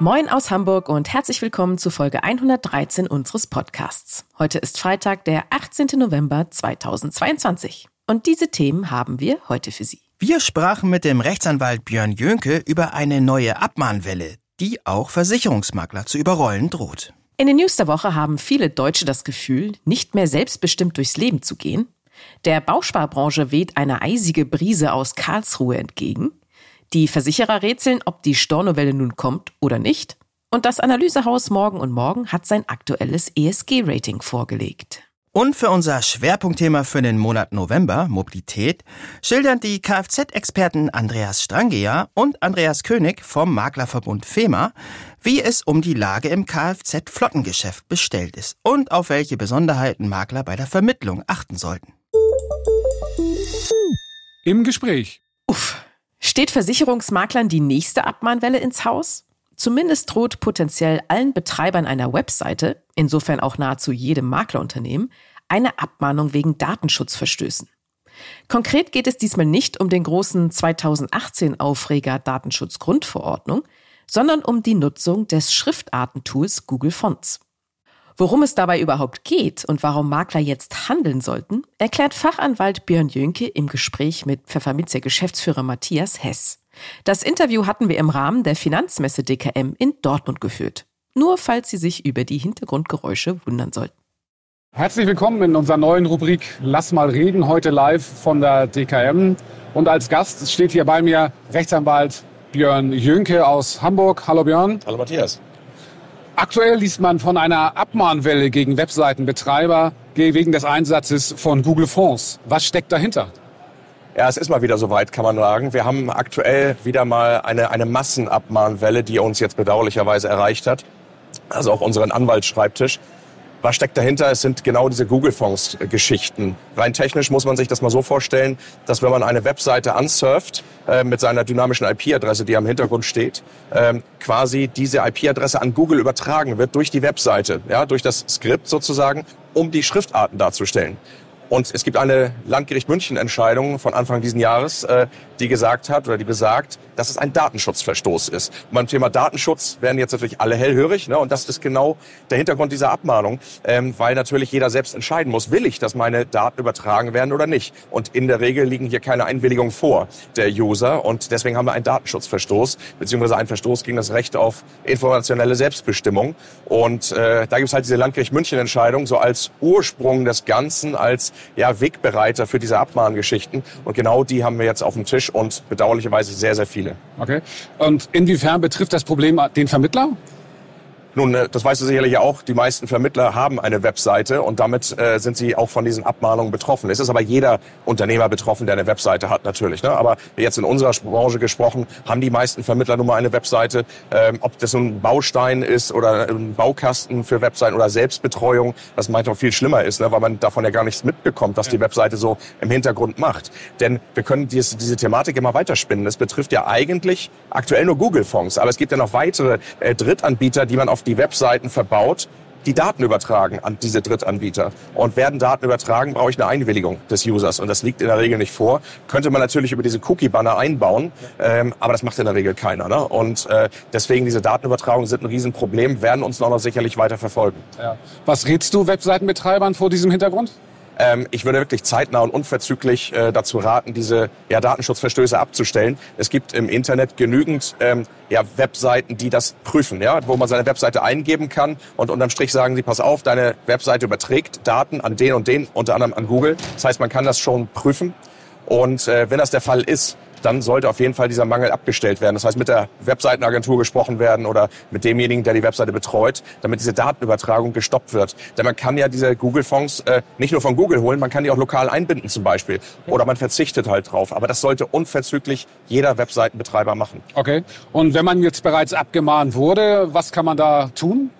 Moin aus Hamburg und herzlich willkommen zu Folge 113 unseres Podcasts. Heute ist Freitag, der 18. November 2022. Und diese Themen haben wir heute für Sie. Wir sprachen mit dem Rechtsanwalt Björn Jönke über eine neue Abmahnwelle, die auch Versicherungsmakler zu überrollen droht. In den News der Woche haben viele Deutsche das Gefühl, nicht mehr selbstbestimmt durchs Leben zu gehen. Der Bausparbranche weht eine eisige Brise aus Karlsruhe entgegen. Die Versicherer rätseln, ob die Stornowelle nun kommt oder nicht. Und das Analysehaus Morgen und Morgen hat sein aktuelles ESG-Rating vorgelegt. Und für unser Schwerpunktthema für den Monat November, Mobilität, schildern die Kfz-Experten Andreas Strangeer und Andreas König vom Maklerverbund FEMA, wie es um die Lage im Kfz-Flottengeschäft bestellt ist und auf welche Besonderheiten Makler bei der Vermittlung achten sollten. Im Gespräch. Uff. Steht Versicherungsmaklern die nächste Abmahnwelle ins Haus? Zumindest droht potenziell allen Betreibern einer Webseite, insofern auch nahezu jedem Maklerunternehmen, eine Abmahnung wegen Datenschutzverstößen. Konkret geht es diesmal nicht um den großen 2018 Aufreger Datenschutzgrundverordnung, sondern um die Nutzung des Schriftartentools Google Fonts. Worum es dabei überhaupt geht und warum Makler jetzt handeln sollten, erklärt Fachanwalt Björn Jönke im Gespräch mit Pfefferminzer Geschäftsführer Matthias Hess. Das Interview hatten wir im Rahmen der Finanzmesse DKM in Dortmund geführt. Nur falls Sie sich über die Hintergrundgeräusche wundern sollten. Herzlich willkommen in unserer neuen Rubrik Lass mal reden, heute live von der DKM. Und als Gast steht hier bei mir Rechtsanwalt Björn Jönke aus Hamburg. Hallo Björn. Hallo Matthias. Aktuell liest man von einer Abmahnwelle gegen Webseitenbetreiber wegen des Einsatzes von Google Fonds. Was steckt dahinter? Ja, es ist mal wieder soweit, kann man sagen. Wir haben aktuell wieder mal eine, eine Massenabmahnwelle, die uns jetzt bedauerlicherweise erreicht hat. Also auch unseren Anwaltsschreibtisch. Was steckt dahinter? Es sind genau diese Google-Fonds-Geschichten. Rein technisch muss man sich das mal so vorstellen, dass wenn man eine Webseite ansurft äh, mit seiner dynamischen IP-Adresse, die am Hintergrund steht, äh, quasi diese IP-Adresse an Google übertragen wird durch die Webseite, ja, durch das Skript sozusagen, um die Schriftarten darzustellen. Und es gibt eine Landgericht München Entscheidung von Anfang dieses Jahres, äh, die gesagt hat oder die besagt, dass es ein Datenschutzverstoß ist. Und beim Thema Datenschutz werden jetzt natürlich alle hellhörig. Ne? Und das ist genau der Hintergrund dieser Abmahnung, ähm, weil natürlich jeder selbst entscheiden muss, will ich, dass meine Daten übertragen werden oder nicht. Und in der Regel liegen hier keine Einwilligungen vor der User. Und deswegen haben wir einen Datenschutzverstoß, beziehungsweise einen Verstoß gegen das Recht auf informationelle Selbstbestimmung. Und äh, da gibt es halt diese Landgericht München Entscheidung so als Ursprung des Ganzen, als ja, Wegbereiter für diese Abmahngeschichten. Und genau die haben wir jetzt auf dem Tisch und bedauerlicherweise sehr, sehr viele. Okay. Und inwiefern betrifft das Problem den Vermittler? Nun, äh, das weißt du sicherlich auch, die meisten Vermittler haben eine Webseite und damit äh, sind sie auch von diesen Abmahnungen betroffen. Es ist aber jeder Unternehmer betroffen, der eine Webseite hat natürlich. Ne? Aber jetzt in unserer Branche gesprochen, haben die meisten Vermittler nun mal eine Webseite. Ähm, ob das ein Baustein ist oder ein Baukasten für Webseiten oder Selbstbetreuung, das manchmal viel schlimmer ist, ne? weil man davon ja gar nichts mitbekommt, was die Webseite so im Hintergrund macht. Denn wir können diese, diese Thematik immer weiterspinnen. Es betrifft ja eigentlich aktuell nur Google-Fonds, aber es gibt ja noch weitere äh, Drittanbieter, die man auf die Webseiten verbaut, die Daten übertragen an diese Drittanbieter. Und werden Daten übertragen, brauche ich eine Einwilligung des Users. Und das liegt in der Regel nicht vor. Könnte man natürlich über diese Cookie-Banner einbauen, ähm, aber das macht in der Regel keiner. Ne? Und äh, deswegen diese Datenübertragungen sind ein Riesenproblem, werden uns noch, noch sicherlich weiter verfolgen. Ja. Was rätst du Webseitenbetreibern vor diesem Hintergrund? Ähm, ich würde wirklich zeitnah und unverzüglich äh, dazu raten, diese ja, Datenschutzverstöße abzustellen. Es gibt im Internet genügend ähm, ja, Webseiten, die das prüfen, ja, wo man seine Webseite eingeben kann und unterm Strich sagen sie, pass auf, deine Webseite überträgt Daten an den und den, unter anderem an Google. Das heißt, man kann das schon prüfen. Und äh, wenn das der Fall ist, dann sollte auf jeden Fall dieser Mangel abgestellt werden. Das heißt, mit der Webseitenagentur gesprochen werden oder mit demjenigen, der die Webseite betreut, damit diese Datenübertragung gestoppt wird. Denn man kann ja diese Google-Fonds äh, nicht nur von Google holen, man kann die auch lokal einbinden zum Beispiel. Oder man verzichtet halt drauf. Aber das sollte unverzüglich jeder Webseitenbetreiber machen. Okay. Und wenn man jetzt bereits abgemahnt wurde, was kann man da tun?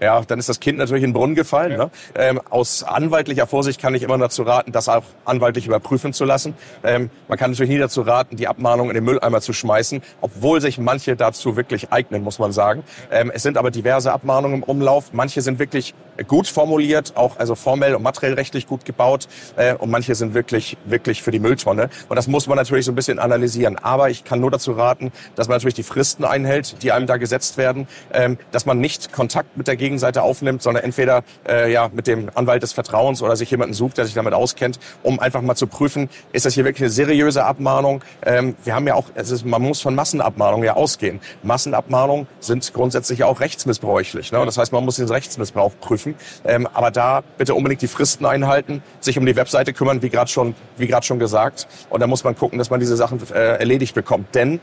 Ja, dann ist das Kind natürlich in den Brunnen gefallen. Ja. Ne? Ähm, aus anwaltlicher Vorsicht kann ich immer dazu raten, das auch anwaltlich überprüfen zu lassen. Ähm, man kann natürlich nie dazu raten, die Abmahnung in den Mülleimer zu schmeißen, obwohl sich manche dazu wirklich eignen, muss man sagen. Ähm, es sind aber diverse Abmahnungen im Umlauf. Manche sind wirklich gut formuliert, auch also formell und materiell rechtlich gut gebaut äh, und manche sind wirklich wirklich für die Mülltonne und das muss man natürlich so ein bisschen analysieren. Aber ich kann nur dazu raten, dass man natürlich die Fristen einhält, die einem da gesetzt werden, ähm, dass man nicht Kontakt mit der Gegenseite aufnimmt, sondern entweder äh, ja mit dem Anwalt des Vertrauens oder sich jemanden sucht, der sich damit auskennt, um einfach mal zu prüfen, ist das hier wirklich eine seriöse Abmahnung? Ähm, wir haben ja auch, es ist, man muss von Massenabmahnungen ja ausgehen. Massenabmahnungen sind grundsätzlich auch rechtsmissbräuchlich. Ne? Das heißt, man muss den Rechtsmissbrauch prüfen. Ähm, aber da bitte unbedingt die Fristen einhalten, sich um die Webseite kümmern, wie gerade schon, wie gerade schon gesagt. Und da muss man gucken, dass man diese Sachen äh, erledigt bekommt. Denn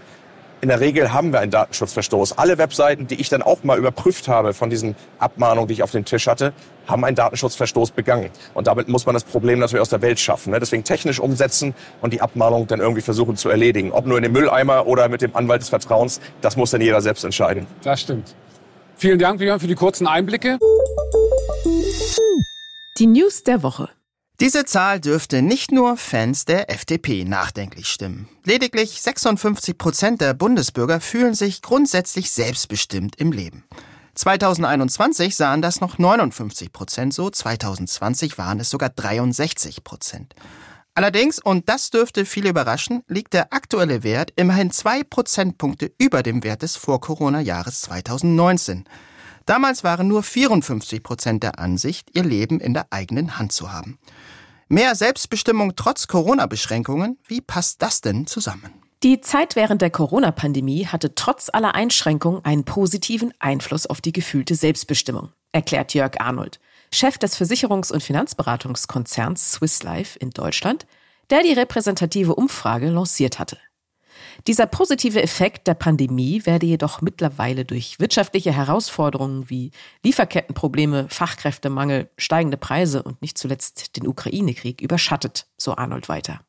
in der Regel haben wir einen Datenschutzverstoß. Alle Webseiten, die ich dann auch mal überprüft habe von diesen Abmahnungen, die ich auf dem Tisch hatte, haben einen Datenschutzverstoß begangen. Und damit muss man das Problem natürlich aus der Welt schaffen. Ne? Deswegen technisch umsetzen und die Abmahnung dann irgendwie versuchen zu erledigen. Ob nur in dem Mülleimer oder mit dem Anwalt des Vertrauens, das muss dann jeder selbst entscheiden. Das stimmt. Vielen Dank, Björn, für die kurzen Einblicke. Die News der Woche. Diese Zahl dürfte nicht nur Fans der FDP nachdenklich stimmen. Lediglich 56 Prozent der Bundesbürger fühlen sich grundsätzlich selbstbestimmt im Leben. 2021 sahen das noch 59 Prozent so, 2020 waren es sogar 63 Prozent. Allerdings, und das dürfte viele überraschen, liegt der aktuelle Wert immerhin zwei Prozentpunkte über dem Wert des Vor-Corona-Jahres 2019. Damals waren nur 54 Prozent der Ansicht, ihr Leben in der eigenen Hand zu haben. Mehr Selbstbestimmung trotz Corona-Beschränkungen, wie passt das denn zusammen? Die Zeit während der Corona-Pandemie hatte trotz aller Einschränkungen einen positiven Einfluss auf die gefühlte Selbstbestimmung, erklärt Jörg Arnold, Chef des Versicherungs- und Finanzberatungskonzerns Swiss Life in Deutschland, der die repräsentative Umfrage lanciert hatte. Dieser positive Effekt der Pandemie werde jedoch mittlerweile durch wirtschaftliche Herausforderungen wie Lieferkettenprobleme, Fachkräftemangel, steigende Preise und nicht zuletzt den Ukraine-Krieg überschattet, so Arnold weiter.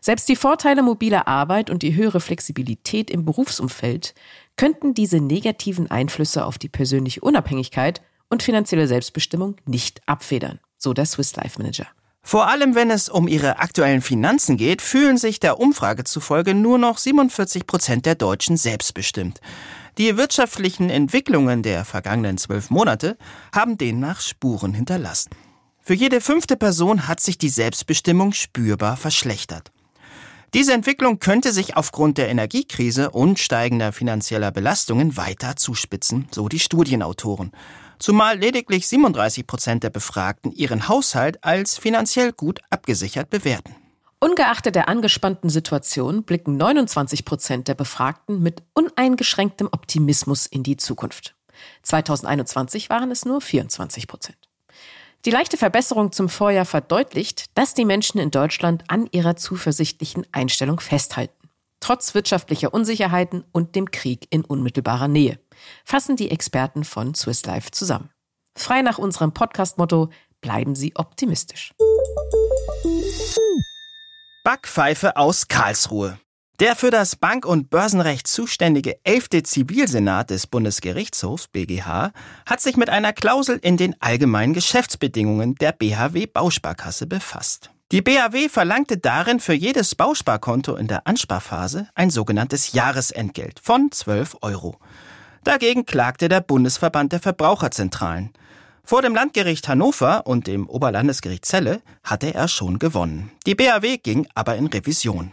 Selbst die Vorteile mobiler Arbeit und die höhere Flexibilität im Berufsumfeld könnten diese negativen Einflüsse auf die persönliche Unabhängigkeit und finanzielle Selbstbestimmung nicht abfedern, so der Swiss Life Manager. Vor allem, wenn es um ihre aktuellen Finanzen geht, fühlen sich der Umfrage zufolge nur noch 47 Prozent der Deutschen selbstbestimmt. Die wirtschaftlichen Entwicklungen der vergangenen zwölf Monate haben demnach Spuren hinterlassen. Für jede fünfte Person hat sich die Selbstbestimmung spürbar verschlechtert. Diese Entwicklung könnte sich aufgrund der Energiekrise und steigender finanzieller Belastungen weiter zuspitzen, so die Studienautoren zumal lediglich 37 Prozent der Befragten ihren Haushalt als finanziell gut abgesichert bewerten. Ungeachtet der angespannten Situation blicken 29 Prozent der Befragten mit uneingeschränktem Optimismus in die Zukunft. 2021 waren es nur 24 Prozent. Die leichte Verbesserung zum Vorjahr verdeutlicht, dass die Menschen in Deutschland an ihrer zuversichtlichen Einstellung festhalten trotz wirtschaftlicher Unsicherheiten und dem Krieg in unmittelbarer Nähe, fassen die Experten von Swiss Life zusammen. Frei nach unserem Podcast-Motto bleiben Sie optimistisch. Backpfeife aus Karlsruhe. Der für das Bank- und Börsenrecht zuständige 11. Zivilsenat des Bundesgerichtshofs BGH hat sich mit einer Klausel in den allgemeinen Geschäftsbedingungen der BHW Bausparkasse befasst. Die BAW verlangte darin für jedes Bausparkonto in der Ansparphase ein sogenanntes Jahresentgelt von 12 Euro. Dagegen klagte der Bundesverband der Verbraucherzentralen. Vor dem Landgericht Hannover und dem Oberlandesgericht Celle hatte er schon gewonnen. Die BAW ging aber in Revision.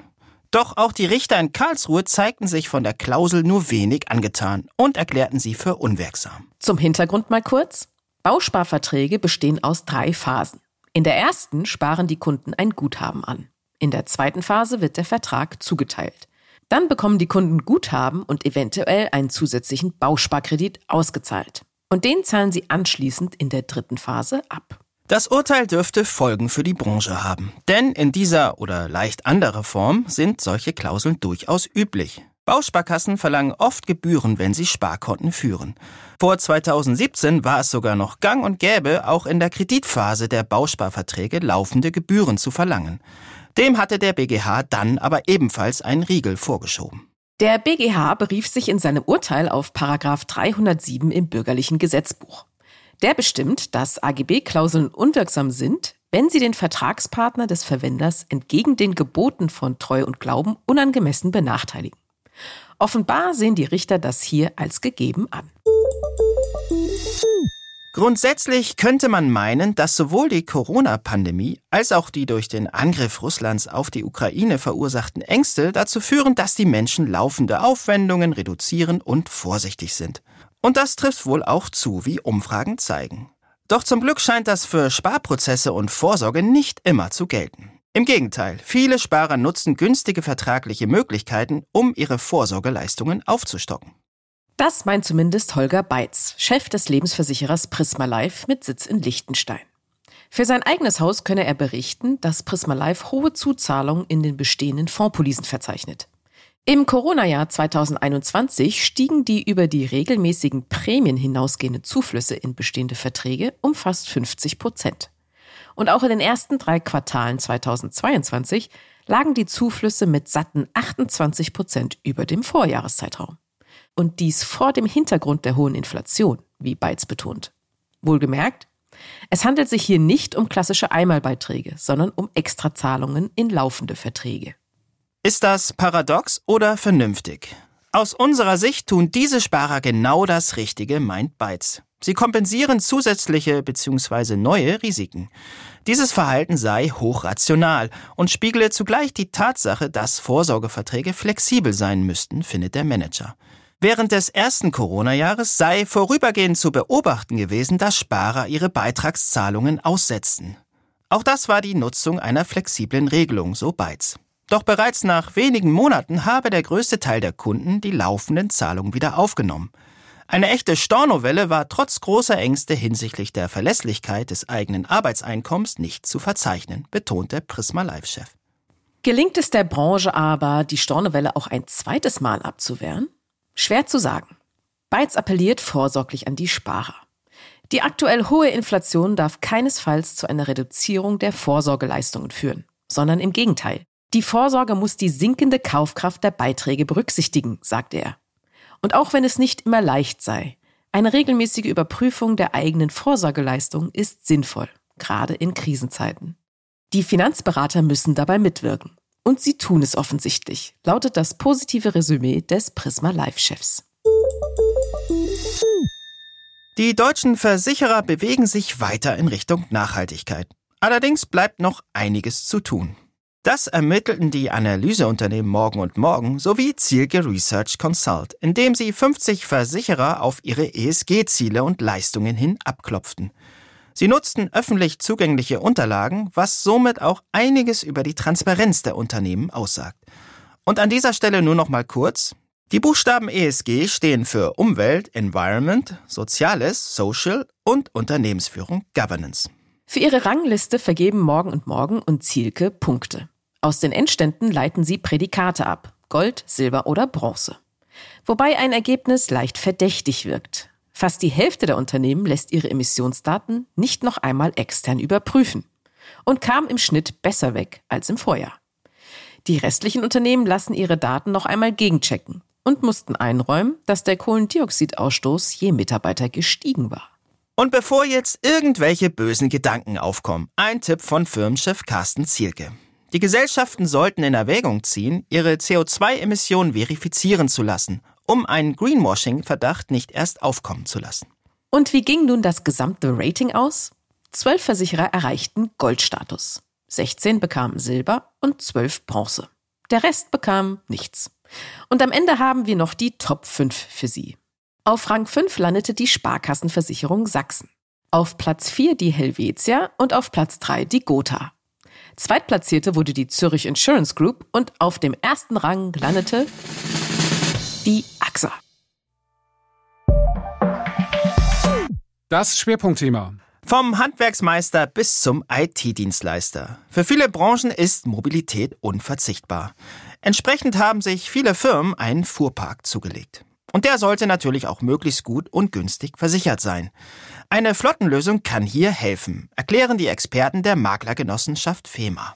Doch auch die Richter in Karlsruhe zeigten sich von der Klausel nur wenig angetan und erklärten sie für unwirksam. Zum Hintergrund mal kurz. Bausparverträge bestehen aus drei Phasen. In der ersten sparen die Kunden ein Guthaben an. In der zweiten Phase wird der Vertrag zugeteilt. Dann bekommen die Kunden Guthaben und eventuell einen zusätzlichen Bausparkredit ausgezahlt. Und den zahlen sie anschließend in der dritten Phase ab. Das Urteil dürfte Folgen für die Branche haben. Denn in dieser oder leicht anderer Form sind solche Klauseln durchaus üblich. Bausparkassen verlangen oft Gebühren, wenn sie Sparkonten führen. Vor 2017 war es sogar noch gang und gäbe, auch in der Kreditphase der Bausparverträge laufende Gebühren zu verlangen. Dem hatte der BGH dann aber ebenfalls einen Riegel vorgeschoben. Der BGH berief sich in seinem Urteil auf Paragraph 307 im bürgerlichen Gesetzbuch. Der bestimmt, dass AGB-Klauseln unwirksam sind, wenn sie den Vertragspartner des Verwenders entgegen den Geboten von Treu und Glauben unangemessen benachteiligen. Offenbar sehen die Richter das hier als gegeben an. Grundsätzlich könnte man meinen, dass sowohl die Corona-Pandemie als auch die durch den Angriff Russlands auf die Ukraine verursachten Ängste dazu führen, dass die Menschen laufende Aufwendungen reduzieren und vorsichtig sind. Und das trifft wohl auch zu, wie Umfragen zeigen. Doch zum Glück scheint das für Sparprozesse und Vorsorge nicht immer zu gelten. Im Gegenteil, viele Sparer nutzen günstige vertragliche Möglichkeiten, um ihre Vorsorgeleistungen aufzustocken. Das meint zumindest Holger Beitz, Chef des Lebensversicherers Prisma Life mit Sitz in Liechtenstein. Für sein eigenes Haus könne er berichten, dass Prisma Life hohe Zuzahlungen in den bestehenden Fondspolisen verzeichnet. Im Corona-Jahr 2021 stiegen die über die regelmäßigen Prämien hinausgehenden Zuflüsse in bestehende Verträge um fast 50 Prozent. Und auch in den ersten drei Quartalen 2022 lagen die Zuflüsse mit satten 28 Prozent über dem Vorjahreszeitraum. Und dies vor dem Hintergrund der hohen Inflation, wie Beitz betont. Wohlgemerkt, es handelt sich hier nicht um klassische Einmalbeiträge, sondern um Extrazahlungen in laufende Verträge. Ist das paradox oder vernünftig? Aus unserer Sicht tun diese Sparer genau das Richtige, meint Beitz. Sie kompensieren zusätzliche bzw. neue Risiken. Dieses Verhalten sei hochrational und spiegle zugleich die Tatsache, dass Vorsorgeverträge flexibel sein müssten, findet der Manager. Während des ersten Corona-Jahres sei vorübergehend zu beobachten gewesen, dass Sparer ihre Beitragszahlungen aussetzten. Auch das war die Nutzung einer flexiblen Regelung, so Beitz. Doch bereits nach wenigen Monaten habe der größte Teil der Kunden die laufenden Zahlungen wieder aufgenommen. Eine echte Stornovelle war trotz großer Ängste hinsichtlich der Verlässlichkeit des eigenen Arbeitseinkommens nicht zu verzeichnen, betonte Prisma Live-Chef. Gelingt es der Branche aber, die Stornovelle auch ein zweites Mal abzuwehren? Schwer zu sagen. Beitz appelliert vorsorglich an die Sparer. Die aktuell hohe Inflation darf keinesfalls zu einer Reduzierung der Vorsorgeleistungen führen, sondern im Gegenteil. Die Vorsorge muss die sinkende Kaufkraft der Beiträge berücksichtigen, sagt er. Und auch wenn es nicht immer leicht sei, eine regelmäßige Überprüfung der eigenen Vorsorgeleistung ist sinnvoll, gerade in Krisenzeiten. Die Finanzberater müssen dabei mitwirken. Und sie tun es offensichtlich, lautet das positive Resümee des Prisma Live-Chefs. Die deutschen Versicherer bewegen sich weiter in Richtung Nachhaltigkeit. Allerdings bleibt noch einiges zu tun. Das ermittelten die Analyseunternehmen Morgen und Morgen sowie Zielge Research Consult, indem sie 50 Versicherer auf ihre ESG-Ziele und Leistungen hin abklopften. Sie nutzten öffentlich zugängliche Unterlagen, was somit auch einiges über die Transparenz der Unternehmen aussagt. Und an dieser Stelle nur noch mal kurz. Die Buchstaben ESG stehen für Umwelt, Environment, Soziales, Social und Unternehmensführung, Governance. Für ihre Rangliste vergeben Morgen und Morgen und Zielke Punkte. Aus den Endständen leiten sie Prädikate ab. Gold, Silber oder Bronze. Wobei ein Ergebnis leicht verdächtig wirkt. Fast die Hälfte der Unternehmen lässt ihre Emissionsdaten nicht noch einmal extern überprüfen und kam im Schnitt besser weg als im Vorjahr. Die restlichen Unternehmen lassen ihre Daten noch einmal gegenchecken und mussten einräumen, dass der Kohlendioxidausstoß je Mitarbeiter gestiegen war. Und bevor jetzt irgendwelche bösen Gedanken aufkommen, ein Tipp von Firmenchef Carsten Zielke. Die Gesellschaften sollten in Erwägung ziehen, ihre CO2-Emissionen verifizieren zu lassen um einen Greenwashing-Verdacht nicht erst aufkommen zu lassen. Und wie ging nun das gesamte Rating aus? Zwölf Versicherer erreichten Goldstatus. 16 bekamen Silber und 12 Bronze. Der Rest bekam nichts. Und am Ende haben wir noch die Top 5 für Sie. Auf Rang 5 landete die Sparkassenversicherung Sachsen. Auf Platz 4 die Helvetia und auf Platz 3 die Gotha. Zweitplatzierte wurde die Zürich Insurance Group und auf dem ersten Rang landete die AXA. Das Schwerpunktthema. Vom Handwerksmeister bis zum IT-Dienstleister. Für viele Branchen ist Mobilität unverzichtbar. Entsprechend haben sich viele Firmen einen Fuhrpark zugelegt. Und der sollte natürlich auch möglichst gut und günstig versichert sein. Eine Flottenlösung kann hier helfen, erklären die Experten der Maklergenossenschaft FEMA.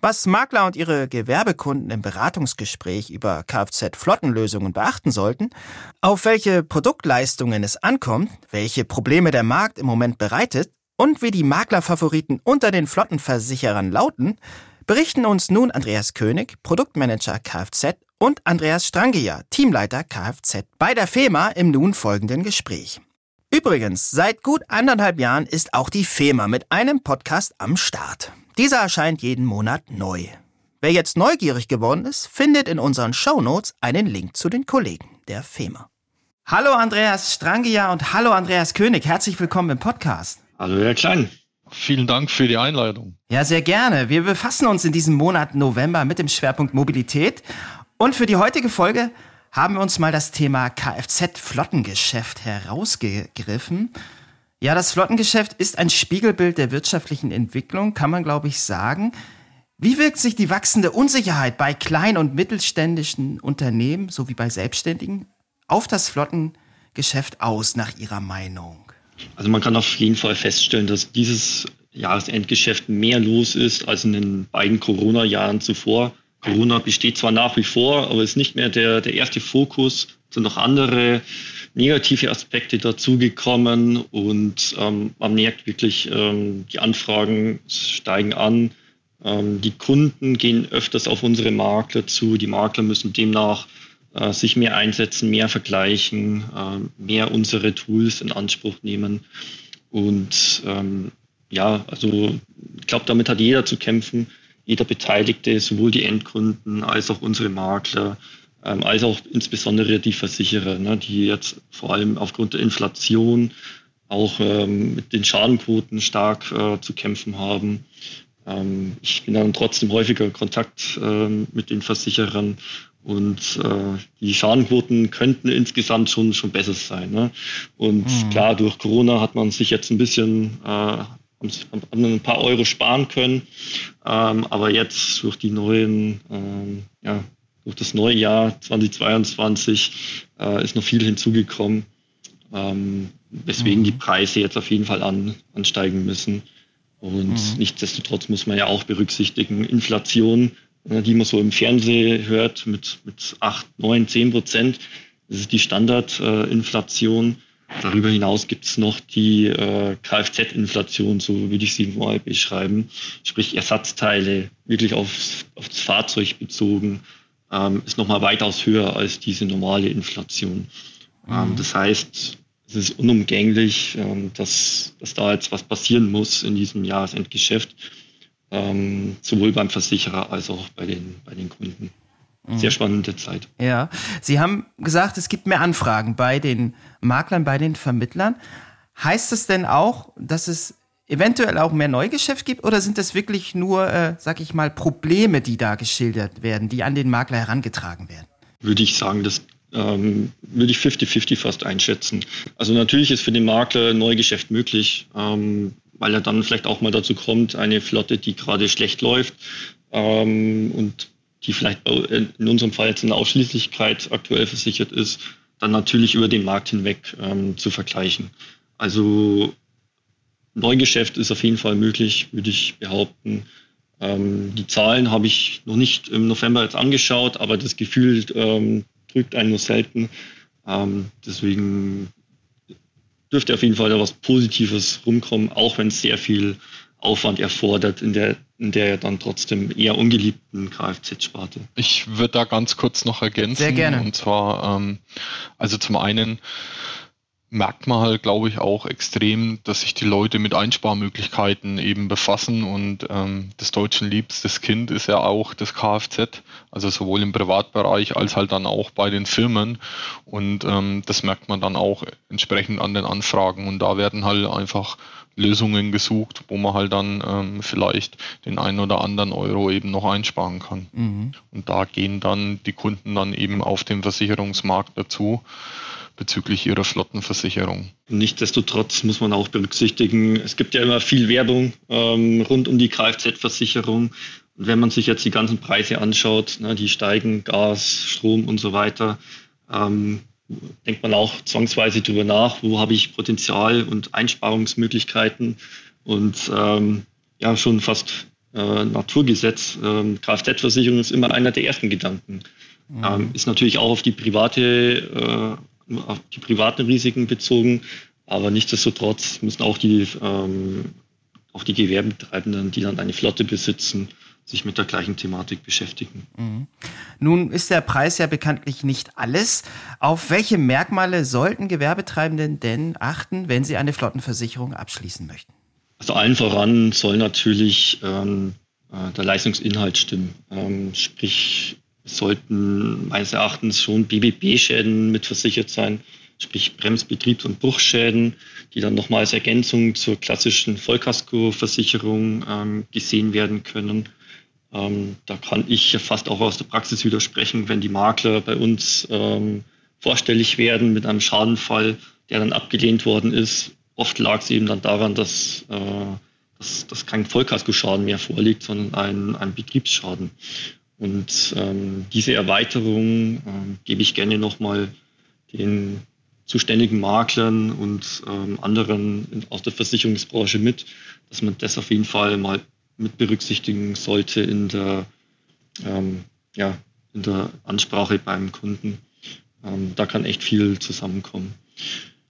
Was Makler und ihre Gewerbekunden im Beratungsgespräch über Kfz-Flottenlösungen beachten sollten, auf welche Produktleistungen es ankommt, welche Probleme der Markt im Moment bereitet und wie die Maklerfavoriten unter den Flottenversicherern lauten, berichten uns nun Andreas König, Produktmanager Kfz und Andreas Strangier, Teamleiter Kfz, bei der FEMA im nun folgenden Gespräch. Übrigens, seit gut anderthalb Jahren ist auch die FEMA mit einem Podcast am Start. Dieser erscheint jeden Monat neu. Wer jetzt neugierig geworden ist, findet in unseren Shownotes einen Link zu den Kollegen der FEMA. Hallo Andreas Strangier und hallo Andreas König, herzlich willkommen im Podcast. Hallo Herr Klein. Vielen Dank für die Einladung. Ja, sehr gerne. Wir befassen uns in diesem Monat November mit dem Schwerpunkt Mobilität. Und für die heutige Folge haben wir uns mal das Thema Kfz-Flottengeschäft herausgegriffen. Ja, das Flottengeschäft ist ein Spiegelbild der wirtschaftlichen Entwicklung, kann man, glaube ich, sagen. Wie wirkt sich die wachsende Unsicherheit bei klein- und mittelständischen Unternehmen sowie bei Selbstständigen auf das Flottengeschäft aus, nach Ihrer Meinung? Also man kann auf jeden Fall feststellen, dass dieses Jahresendgeschäft mehr los ist als in den beiden Corona-Jahren zuvor. Corona besteht zwar nach wie vor, aber ist nicht mehr der, der erste Fokus, sind noch andere negative Aspekte dazugekommen und ähm, man merkt wirklich, ähm, die Anfragen steigen an. Ähm, die Kunden gehen öfters auf unsere Makler zu. Die Makler müssen demnach äh, sich mehr einsetzen, mehr vergleichen, äh, mehr unsere Tools in Anspruch nehmen. Und ähm, ja, also ich glaube, damit hat jeder zu kämpfen, jeder Beteiligte, sowohl die Endkunden als auch unsere Makler, ähm, als auch insbesondere die Versicherer, ne, die jetzt vor allem aufgrund der Inflation auch ähm, mit den Schadenquoten stark äh, zu kämpfen haben. Ähm, ich bin dann trotzdem häufiger in Kontakt äh, mit den Versicherern und äh, die Schadenquoten könnten insgesamt schon, schon besser sein. Ne? Und mhm. klar, durch Corona hat man sich jetzt ein bisschen äh, ein paar Euro sparen können. Ähm, aber jetzt durch die neuen, ähm, ja, durch das neue Jahr 2022 äh, ist noch viel hinzugekommen, ähm, weswegen mhm. die Preise jetzt auf jeden Fall an, ansteigen müssen. Und mhm. nichtsdestotrotz muss man ja auch berücksichtigen, Inflation äh, die man so im Fernsehen hört, mit, mit 8, 9, 10 Prozent. Das ist die Standardinflation. Darüber hinaus gibt es noch die äh, Kfz-Inflation, so würde ich sie mal beschreiben. Sprich Ersatzteile, wirklich aufs, aufs Fahrzeug bezogen, ähm, ist nochmal weitaus höher als diese normale Inflation. Ähm, mhm. das heißt, es ist unumgänglich, ähm, dass, dass da jetzt was passieren muss in diesem Jahresendgeschäft ähm, sowohl beim Versicherer als auch bei den, bei den Kunden. Mhm. Sehr spannende Zeit. Ja, Sie haben gesagt, es gibt mehr Anfragen bei den Maklern, bei den Vermittlern. Heißt es denn auch, dass es eventuell auch mehr Neugeschäft gibt oder sind das wirklich nur, äh, sag ich mal, Probleme, die da geschildert werden, die an den Makler herangetragen werden? Würde ich sagen, das ähm, würde ich 50-50 fast einschätzen. Also natürlich ist für den Makler Neugeschäft möglich. Ähm, weil er dann vielleicht auch mal dazu kommt, eine Flotte, die gerade schlecht läuft ähm, und die vielleicht in unserem Fall jetzt in der Ausschließlichkeit aktuell versichert ist, dann natürlich über den Markt hinweg ähm, zu vergleichen. Also Neugeschäft ist auf jeden Fall möglich, würde ich behaupten. Ähm, die Zahlen habe ich noch nicht im November jetzt angeschaut, aber das Gefühl ähm, drückt einen nur selten. Ähm, deswegen dürfte auf jeden Fall da was Positives rumkommen, auch wenn es sehr viel Aufwand erfordert in der, in der dann trotzdem eher ungeliebten Kfz-Sparte. Ich würde da ganz kurz noch ergänzen. Sehr gerne. Und zwar, ähm, also zum einen merkt man halt, glaube ich, auch extrem, dass sich die Leute mit Einsparmöglichkeiten eben befassen und ähm, das Deutschen liebstes Kind ist ja auch das Kfz, also sowohl im Privatbereich als halt dann auch bei den Firmen und ähm, das merkt man dann auch entsprechend an den Anfragen und da werden halt einfach Lösungen gesucht, wo man halt dann ähm, vielleicht den einen oder anderen Euro eben noch einsparen kann. Mhm. Und da gehen dann die Kunden dann eben auf den Versicherungsmarkt dazu bezüglich ihrer Flottenversicherung. Nichtsdestotrotz muss man auch berücksichtigen, es gibt ja immer viel Werbung ähm, rund um die Kfz-Versicherung. Und wenn man sich jetzt die ganzen Preise anschaut, ne, die steigen, Gas, Strom und so weiter, ähm, denkt man auch zwangsweise darüber nach, wo habe ich Potenzial und Einsparungsmöglichkeiten. Und ähm, ja, schon fast äh, Naturgesetz. Ähm, Kfz-Versicherung ist immer einer der ersten Gedanken. Mhm. Ähm, ist natürlich auch auf die private, äh, auf die privaten Risiken bezogen, aber nichtsdestotrotz müssen auch die, ähm, auch die Gewerbetreibenden, die dann eine Flotte besitzen, sich mit der gleichen Thematik beschäftigen. Mhm. Nun ist der Preis ja bekanntlich nicht alles. Auf welche Merkmale sollten Gewerbetreibenden denn achten, wenn sie eine Flottenversicherung abschließen möchten? Also allen voran soll natürlich ähm, äh, der Leistungsinhalt stimmen. Ähm, sprich, sollten meines Erachtens schon BBB-Schäden mitversichert sein, sprich Bremsbetriebs- und Bruchschäden, die dann nochmal als Ergänzung zur klassischen Vollkaskoversicherung ähm, gesehen werden können. Ähm, da kann ich fast auch aus der Praxis widersprechen, wenn die Makler bei uns ähm, vorstellig werden mit einem Schadenfall, der dann abgelehnt worden ist. Oft lag es eben dann daran, dass, äh, dass, dass kein Vollkaskoschaden mehr vorliegt, sondern ein, ein Betriebsschaden. Und ähm, diese Erweiterung äh, gebe ich gerne nochmal den zuständigen Maklern und ähm, anderen aus der Versicherungsbranche mit, dass man das auf jeden Fall mal mit berücksichtigen sollte in der, ähm, ja, in der Ansprache beim Kunden. Ähm, da kann echt viel zusammenkommen.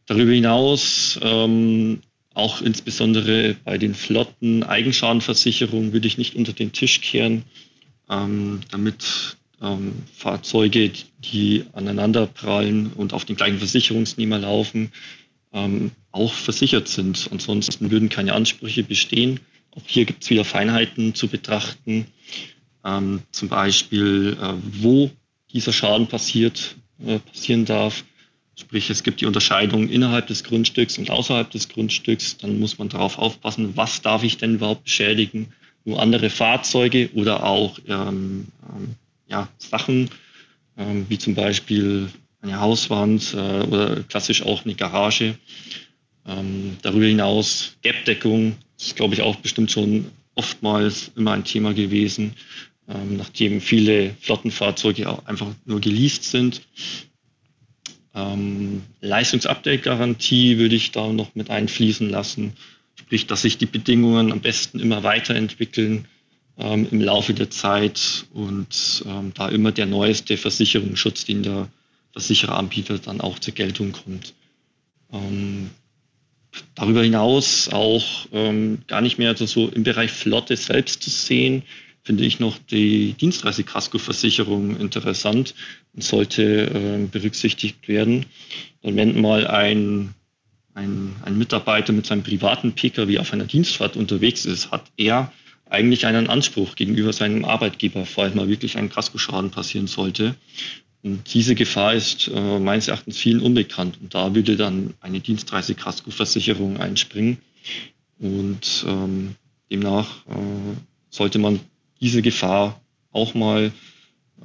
Darüber hinaus, ähm, auch insbesondere bei den Flotten Eigenschadenversicherungen würde ich nicht unter den Tisch kehren, ähm, damit ähm, Fahrzeuge, die aneinander prallen und auf den gleichen Versicherungsnehmer laufen, ähm, auch versichert sind. Ansonsten würden keine Ansprüche bestehen. Auch hier gibt es wieder Feinheiten zu betrachten. Ähm, zum Beispiel, äh, wo dieser Schaden passiert, äh, passieren darf. Sprich, es gibt die Unterscheidung innerhalb des Grundstücks und außerhalb des Grundstücks. Dann muss man darauf aufpassen, was darf ich denn überhaupt beschädigen? Nur andere Fahrzeuge oder auch ähm, ähm, ja, Sachen, ähm, wie zum Beispiel eine Hauswand äh, oder klassisch auch eine Garage. Ähm, darüber hinaus Gapdeckung, ist, glaube ich, auch bestimmt schon oftmals immer ein Thema gewesen, ähm, nachdem viele Flottenfahrzeuge auch einfach nur geleast sind. Ähm, Leistungsupdate-Garantie würde ich da noch mit einfließen lassen, sprich, dass sich die Bedingungen am besten immer weiterentwickeln ähm, im Laufe der Zeit und ähm, da immer der neueste Versicherungsschutz, den der Versicherer anbietet, dann auch zur Geltung kommt. Ähm, darüber hinaus auch ähm, gar nicht mehr so im Bereich Flotte selbst zu sehen, finde ich noch die Dienstreisekaskoversicherung interessant und sollte äh, berücksichtigt werden. Und wenn mal ein, ein, ein Mitarbeiter mit seinem privaten Pkw auf einer Dienstfahrt unterwegs ist, hat er eigentlich einen Anspruch gegenüber seinem Arbeitgeber, falls mal wirklich ein Kaskoschaden passieren sollte. Und diese Gefahr ist äh, meines Erachtens vielen unbekannt. Und da würde dann eine Dienstreise-Kaskoversicherung einspringen. Und ähm, demnach äh, sollte man diese Gefahr auch mal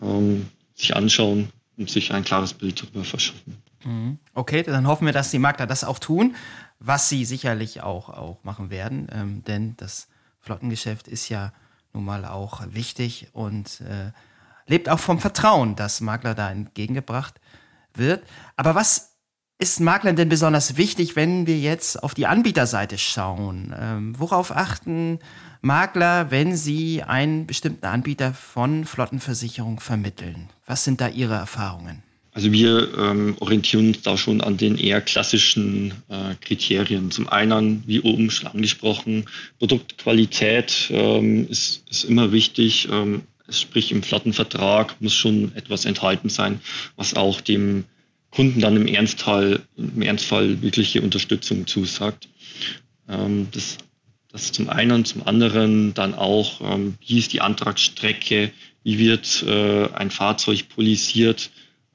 ähm, sich anschauen und sich ein klares Bild darüber verschaffen. Mhm. Okay, dann hoffen wir, dass die Makler das auch tun, was sie sicherlich auch, auch machen werden. Ähm, denn das Flottengeschäft ist ja nun mal auch wichtig und äh, lebt auch vom Vertrauen, das Makler da entgegengebracht wird. Aber was ist Maklern denn besonders wichtig, wenn wir jetzt auf die Anbieterseite schauen? Ähm, worauf achten Makler, wenn sie einen bestimmten Anbieter von Flottenversicherung vermitteln? Was sind da Ihre Erfahrungen? Also wir ähm, orientieren uns da schon an den eher klassischen äh, Kriterien. Zum einen, wie oben schon angesprochen, Produktqualität ähm, ist, ist immer wichtig. Ähm, sprich im Flottenvertrag muss schon etwas enthalten sein, was auch dem Kunden dann im Ernstfall, im Ernstfall wirkliche Unterstützung zusagt. Ähm, das, das zum einen zum anderen dann auch, ähm, wie ist die Antragsstrecke, wie wird äh, ein Fahrzeug polisiert,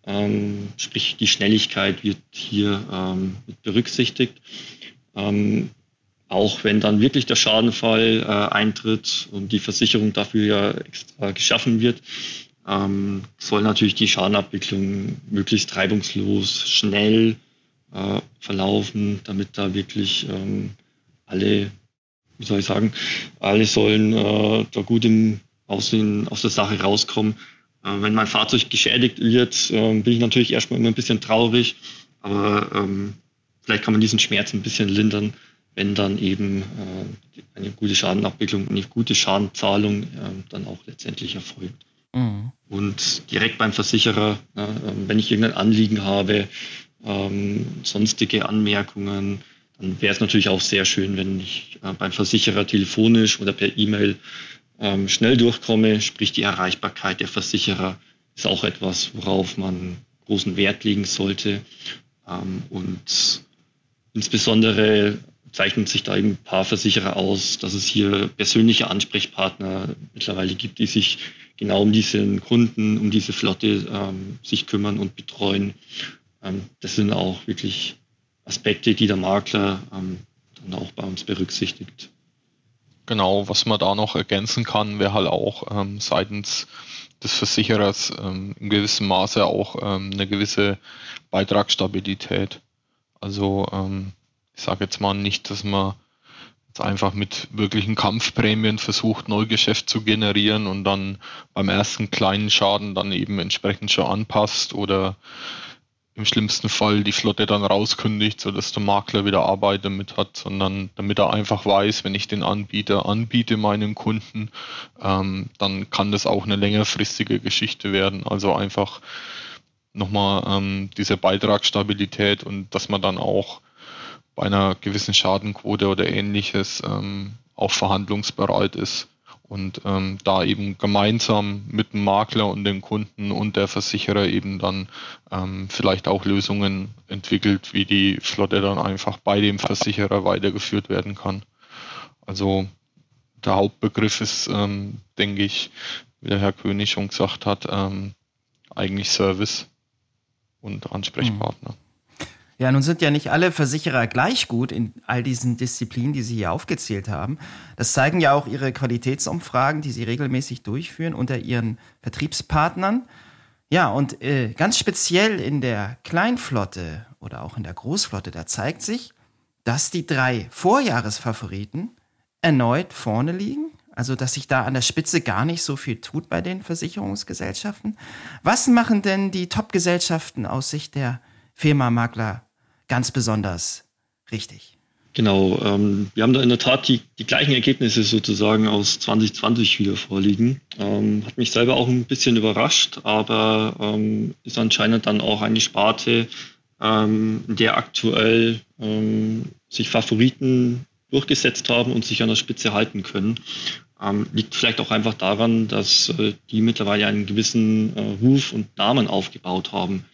ähm, sprich die Schnelligkeit wird hier ähm, berücksichtigt. Ähm, auch wenn dann wirklich der Schadenfall äh, eintritt und die Versicherung dafür ja extra geschaffen wird, ähm, soll natürlich die Schadenabwicklung möglichst reibungslos, schnell äh, verlaufen, damit da wirklich ähm, alle, wie soll ich sagen, alle sollen äh, da gut im Aussehen aus der Sache rauskommen. Äh, wenn mein Fahrzeug geschädigt wird, äh, bin ich natürlich erstmal immer ein bisschen traurig, aber ähm, vielleicht kann man diesen Schmerz ein bisschen lindern wenn dann eben äh, eine gute Schadenabwicklung, eine gute Schadenzahlung äh, dann auch letztendlich erfolgt. Mhm. Und direkt beim Versicherer, äh, wenn ich irgendein Anliegen habe, ähm, sonstige Anmerkungen, dann wäre es natürlich auch sehr schön, wenn ich äh, beim Versicherer telefonisch oder per E-Mail ähm, schnell durchkomme. Sprich, die Erreichbarkeit der Versicherer ist auch etwas, worauf man großen Wert legen sollte. Ähm, und insbesondere zeichnen sich da eben ein paar Versicherer aus, dass es hier persönliche Ansprechpartner mittlerweile gibt, die sich genau um diesen Kunden, um diese Flotte ähm, sich kümmern und betreuen. Ähm, das sind auch wirklich Aspekte, die der Makler ähm, dann auch bei uns berücksichtigt. Genau, was man da noch ergänzen kann, wäre halt auch ähm, seitens des Versicherers ähm, in gewissem Maße auch ähm, eine gewisse Beitragsstabilität. Also ähm, ich sage jetzt mal nicht, dass man jetzt einfach mit wirklichen Kampfprämien versucht, Neugeschäft zu generieren und dann beim ersten kleinen Schaden dann eben entsprechend schon anpasst oder im schlimmsten Fall die Flotte dann rauskündigt, sodass der Makler wieder Arbeit damit hat, sondern damit er einfach weiß, wenn ich den Anbieter anbiete meinem Kunden, ähm, dann kann das auch eine längerfristige Geschichte werden. Also einfach nochmal ähm, diese Beitragsstabilität und dass man dann auch bei einer gewissen Schadenquote oder ähnliches ähm, auch verhandlungsbereit ist und ähm, da eben gemeinsam mit dem Makler und dem Kunden und der Versicherer eben dann ähm, vielleicht auch Lösungen entwickelt, wie die Flotte dann einfach bei dem Versicherer weitergeführt werden kann. Also der Hauptbegriff ist, ähm, denke ich, wie der Herr König schon gesagt hat, ähm, eigentlich Service und Ansprechpartner. Mhm. Ja, nun sind ja nicht alle Versicherer gleich gut in all diesen Disziplinen, die Sie hier aufgezählt haben. Das zeigen ja auch Ihre Qualitätsumfragen, die Sie regelmäßig durchführen unter Ihren Vertriebspartnern. Ja, und äh, ganz speziell in der Kleinflotte oder auch in der Großflotte, da zeigt sich, dass die drei Vorjahresfavoriten erneut vorne liegen. Also, dass sich da an der Spitze gar nicht so viel tut bei den Versicherungsgesellschaften. Was machen denn die Top-Gesellschaften aus Sicht der Firma-Makler ganz besonders richtig. Genau, ähm, wir haben da in der Tat die, die gleichen Ergebnisse sozusagen aus 2020 wieder vorliegen. Ähm, hat mich selber auch ein bisschen überrascht, aber ähm, ist anscheinend dann auch eine Sparte, ähm, in der aktuell ähm, sich Favoriten durchgesetzt haben und sich an der Spitze halten können. Ähm, liegt vielleicht auch einfach daran, dass äh, die mittlerweile einen gewissen äh, Ruf und Namen aufgebaut haben.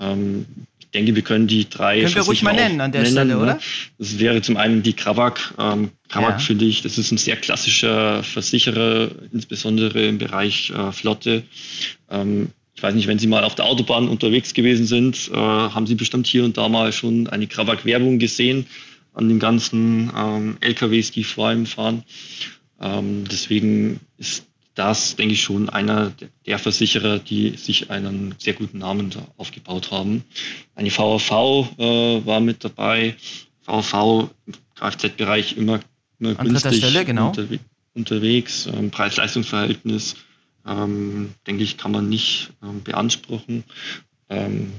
Ähm, denke, wir können die drei. Können wir ruhig mal nennen an der nennen, Stelle, ne? oder? Das wäre zum einen die Krawak. Ähm, Krawak ja. finde ich, das ist ein sehr klassischer Versicherer, insbesondere im Bereich äh, Flotte. Ähm, ich weiß nicht, wenn Sie mal auf der Autobahn unterwegs gewesen sind, äh, haben Sie bestimmt hier und da mal schon eine Krawak-Werbung gesehen an den ganzen ähm, LKWs, die vor allem fahren. Ähm, deswegen ist das, denke ich, schon einer der Versicherer, die sich einen sehr guten Namen da aufgebaut haben. Eine VAV äh, war mit dabei. VAV im Kfz-Bereich immer, immer An günstig Stelle, genau. unterwe unterwegs. Ähm, Preis-Leistungs-Verhältnis, ähm, denke ich, kann man nicht ähm, beanspruchen. Ähm,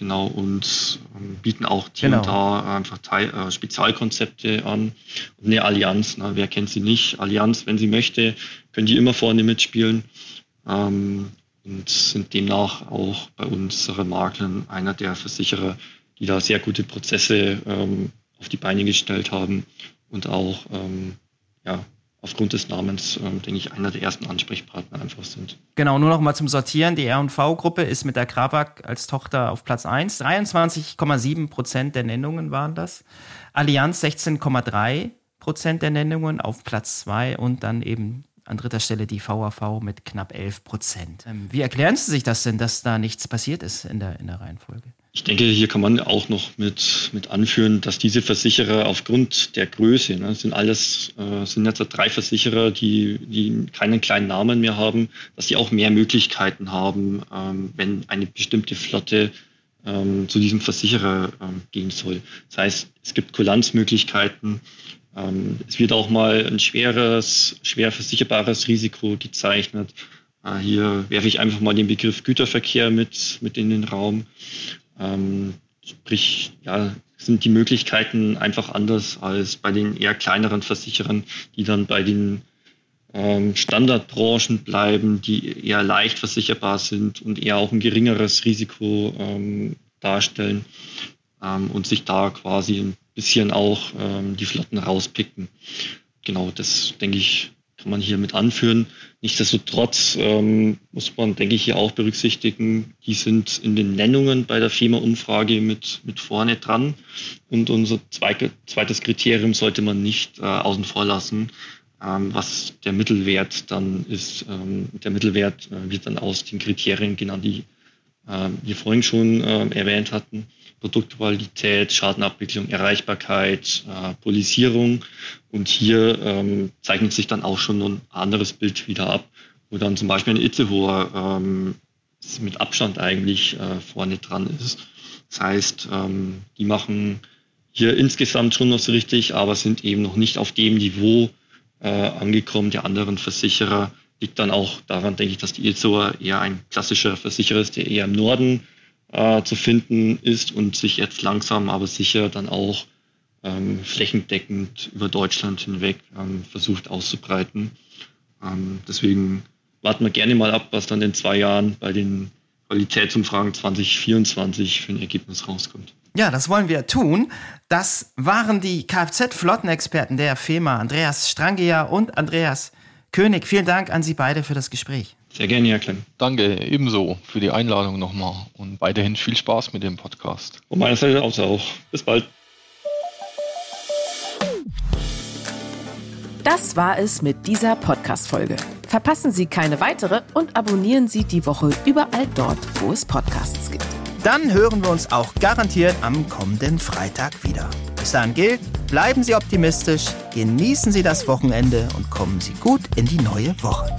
Genau, und ähm, bieten auch hier genau. und da einfach Teil, äh, Spezialkonzepte an. Und eine Allianz, na, wer kennt sie nicht? Allianz, wenn sie möchte, können die immer vorne mitspielen. Ähm, und sind demnach auch bei unseren Maklern einer der Versicherer, die da sehr gute Prozesse ähm, auf die Beine gestellt haben und auch ähm, ja, aufgrund des Namens, ähm, denke ich, einer der ersten Ansprechpartner einfach sind. Genau, nur noch mal zum Sortieren. Die R&V-Gruppe ist mit der Krabak als Tochter auf Platz 1. 23,7 Prozent der Nennungen waren das. Allianz 16,3 Prozent der Nennungen auf Platz 2 und dann eben an dritter Stelle die VAV mit knapp 11 Prozent. Ähm, wie erklären Sie sich das denn, dass da nichts passiert ist in der, in der Reihenfolge? Ich denke, hier kann man auch noch mit, mit anführen, dass diese Versicherer aufgrund der Größe, ne, sind alles, äh, sind jetzt drei Versicherer, die, die keinen kleinen Namen mehr haben, dass sie auch mehr Möglichkeiten haben, ähm, wenn eine bestimmte Flotte ähm, zu diesem Versicherer ähm, gehen soll. Das heißt, es gibt Kulanzmöglichkeiten. Ähm, es wird auch mal ein schweres, schwer versicherbares Risiko gezeichnet. Äh, hier werfe ich einfach mal den Begriff Güterverkehr mit, mit in den Raum. Ähm, Sprich, ja, sind die Möglichkeiten einfach anders als bei den eher kleineren Versicherern, die dann bei den ähm, Standardbranchen bleiben, die eher leicht versicherbar sind und eher auch ein geringeres Risiko ähm, darstellen ähm, und sich da quasi ein bisschen auch ähm, die Flotten rauspicken. Genau, das denke ich, kann man hier mit anführen. Nichtsdestotrotz ähm, muss man, denke ich, hier auch berücksichtigen, die sind in den Nennungen bei der FEMA-Umfrage mit, mit vorne dran. Und unser zweite, zweites Kriterium sollte man nicht äh, außen vor lassen, ähm, was der Mittelwert dann ist. Ähm, der Mittelwert äh, wird dann aus den Kriterien genannt, die äh, wir vorhin schon äh, erwähnt hatten. Produktqualität, Schadenabwicklung, Erreichbarkeit, äh, Polisierung. Und hier ähm, zeichnet sich dann auch schon ein anderes Bild wieder ab, wo dann zum Beispiel ein Itzehoer ähm, mit Abstand eigentlich äh, vorne dran ist. Das heißt, ähm, die machen hier insgesamt schon so richtig, aber sind eben noch nicht auf dem Niveau äh, angekommen der anderen Versicherer. Liegt dann auch daran, denke ich, dass die Itzehoer eher ein klassischer Versicherer ist, der eher im Norden äh, zu finden ist und sich jetzt langsam aber sicher dann auch ähm, flächendeckend über Deutschland hinweg ähm, versucht auszubreiten. Ähm, deswegen warten wir gerne mal ab, was dann in zwei Jahren bei den Qualitätsumfragen 2024 für ein Ergebnis rauskommt. Ja, das wollen wir tun. Das waren die Kfz-Flottenexperten der FEMA, Andreas Strangeer und Andreas König. Vielen Dank an Sie beide für das Gespräch. Sehr gerne, Herr Klemm. Danke, ebenso für die Einladung nochmal und weiterhin viel Spaß mit dem Podcast. Und meiner Seite aus auch. Bis bald. Das war es mit dieser Podcast-Folge. Verpassen Sie keine weitere und abonnieren Sie die Woche überall dort, wo es Podcasts gibt. Dann hören wir uns auch garantiert am kommenden Freitag wieder. Bis dahin gilt, bleiben Sie optimistisch, genießen Sie das Wochenende und kommen Sie gut in die neue Woche.